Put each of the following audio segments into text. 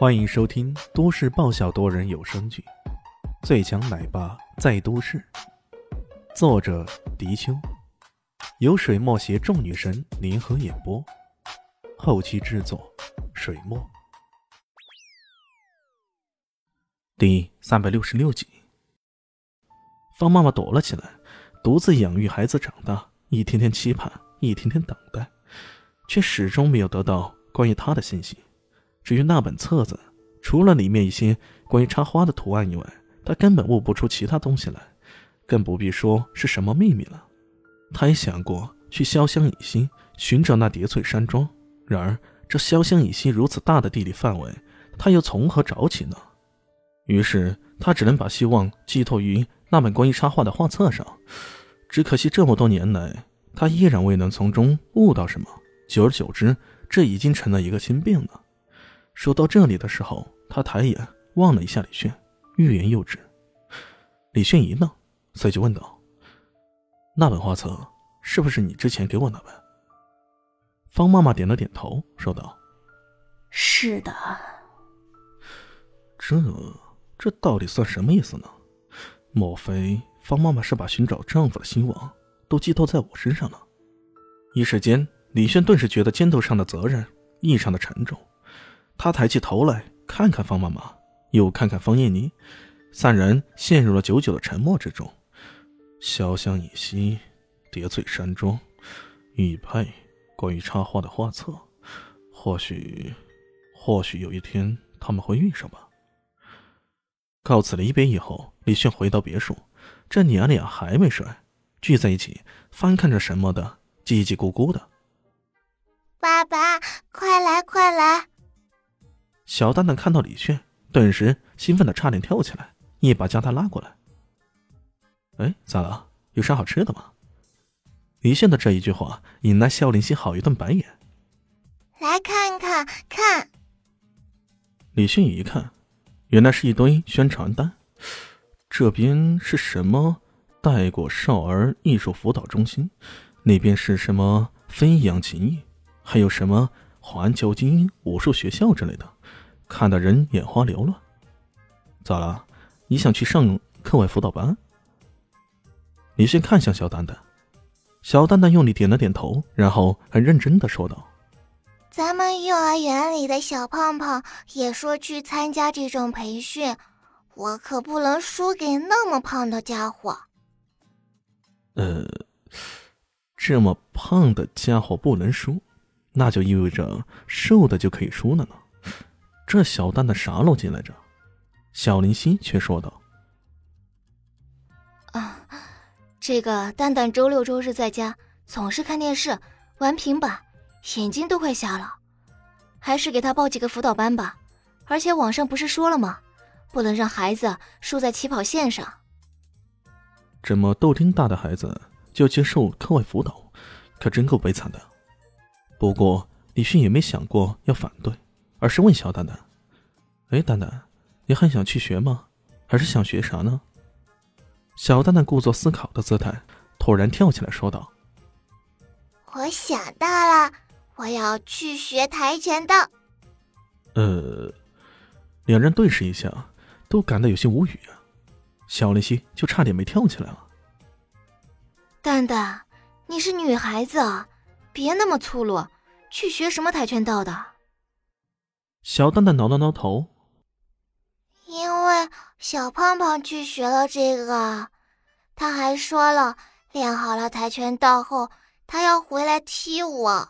欢迎收听都市爆笑多人有声剧《最强奶爸在都市》，作者：迪秋，由水墨携众女神联合演播，后期制作：水墨。第三百六十六集，方妈妈躲了起来，独自养育孩子长大，一天天期盼，一天天等待，却始终没有得到关于他的信息。至于那本册子，除了里面一些关于插花的图案以外，他根本悟不出其他东西来，更不必说是什么秘密了。他也想过去潇湘以西寻找那叠翠山庄，然而这潇湘以西如此大的地理范围，他又从何找起呢？于是他只能把希望寄托于那本关于插画的画册上。只可惜这么多年来，他依然未能从中悟到什么。久而久之，这已经成了一个心病了。说到这里的时候，他抬眼望了一下李炫，欲言又止。李炫一愣，随即问道：“那本画册是不是你之前给我那本？”方妈妈点了点头，说道：“是的。”这这到底算什么意思呢？莫非方妈妈是把寻找丈夫的希望都寄托在我身上了？一时间，李炫顿时觉得肩头上的责任异常的沉重。他抬起头来看看方妈妈，又看看方艳妮，三人陷入了久久的沉默之中。潇湘以西，叠翠山庄，玉佩，关于插画的画册，或许，或许有一天他们会遇上吧。告辞离别以后，李炫回到别墅，这娘俩还没睡，聚在一起翻看着什么的，叽叽咕咕的。爸爸，快来，快来！小蛋蛋看到李炫，顿时兴奋的差点跳起来，一把将他拉过来。哎，咋了？有啥好吃的吗？李炫的这一句话引来肖林熙好一顿白眼。来看看，看。李迅一看，原来是一堆宣传单。这边是什么带过少儿艺术辅导中心？那边是什么飞扬琴艺？还有什么环球精英武术学校之类的？看得人眼花缭乱。咋了？你想去上课外辅导班？李迅看向小蛋蛋，小蛋蛋用力点了点头，然后很认真的说道：“咱们幼儿园里的小胖胖也说去参加这种培训，我可不能输给那么胖的家伙。”呃，这么胖的家伙不能输，那就意味着瘦的就可以输了呢。这小蛋蛋啥逻辑来着？小林夕却说道：“啊，这个蛋蛋周六周日在家总是看电视、玩平板，眼睛都快瞎了，还是给他报几个辅导班吧。而且网上不是说了吗？不能让孩子输在起跑线上。这么豆丁大的孩子就接受课外辅导，可真够悲惨的。不过李迅也没想过要反对。”而是问小蛋蛋：“哎，蛋蛋，你还想去学吗？还是想学啥呢？”小蛋蛋故作思考的姿态，突然跳起来说道：“我想到了，我要去学跆拳道。”呃，两人对视一下，都感到有些无语啊。小林夕就差点没跳起来了。蛋蛋，你是女孩子，别那么粗鲁，去学什么跆拳道的？小蛋蛋挠了挠头，因为小胖胖去学了这个，他还说了，练好了跆拳道后，他要回来踢我。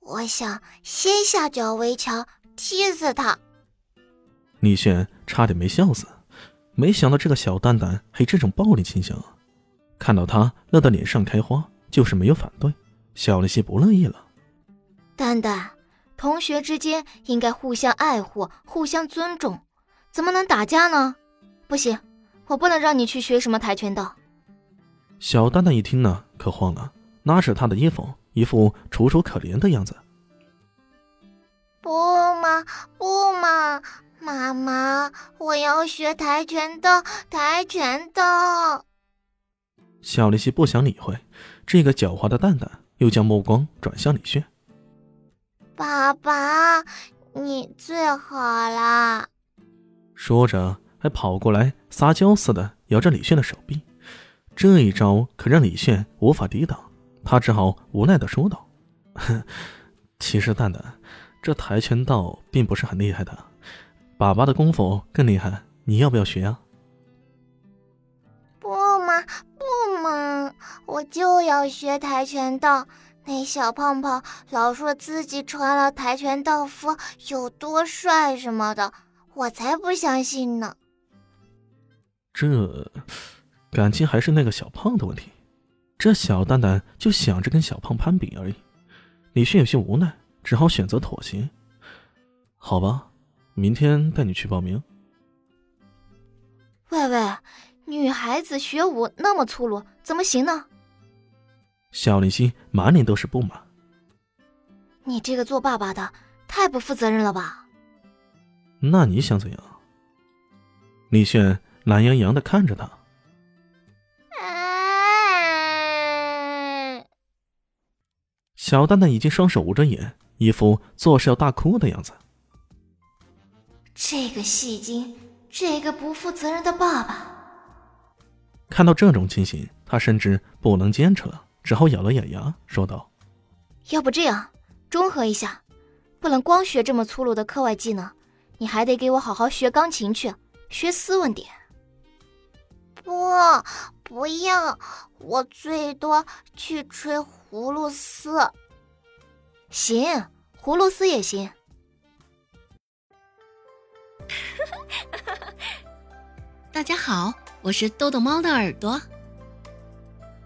我想先下脚为强，踢死他。李炫差点没笑死，没想到这个小蛋蛋还有这种暴力倾向。看到他乐得脸上开花，就是没有反对。小了些不乐意了，蛋蛋。同学之间应该互相爱护、互相尊重，怎么能打架呢？不行，我不能让你去学什么跆拳道。小蛋蛋一听呢，可慌了，拉扯他的衣服，一副楚楚可怜的样子。不嘛不嘛，妈妈，我要学跆拳道，跆拳道。小丽西不想理会这个狡猾的蛋蛋，又将目光转向李炫。爸爸，你最好啦！说着还跑过来撒娇似的摇着李炫的手臂。这一招可让李炫无法抵挡，他只好无奈的说道：“其实蛋蛋，这跆拳道并不是很厉害的，爸爸的功夫更厉害，你要不要学啊？”“不嘛不嘛，我就要学跆拳道。那小胖胖老说自己穿了跆拳道服有多帅什么的，我才不相信呢。”这。感情还是那个小胖的问题，这小蛋蛋就想着跟小胖攀比而已。李迅有些无奈，只好选择妥协。好吧，明天带你去报名。喂喂，女孩子学武那么粗鲁，怎么行呢？小林夕满脸都是不满。你这个做爸爸的太不负责任了吧？那你想怎样？李炫懒洋洋的看着他。小蛋蛋已经双手捂着眼，一副做事要大哭的样子。这个戏精，这个不负责任的爸爸。看到这种情形，他甚至不能坚持了，只好咬了咬牙，说道：“要不这样，中和一下，不能光学这么粗鲁的课外技能，你还得给我好好学钢琴去，学斯文点。”不，不要，我最多去吹。葫芦丝，行，葫芦丝也行。大家好，我是豆豆猫的耳朵。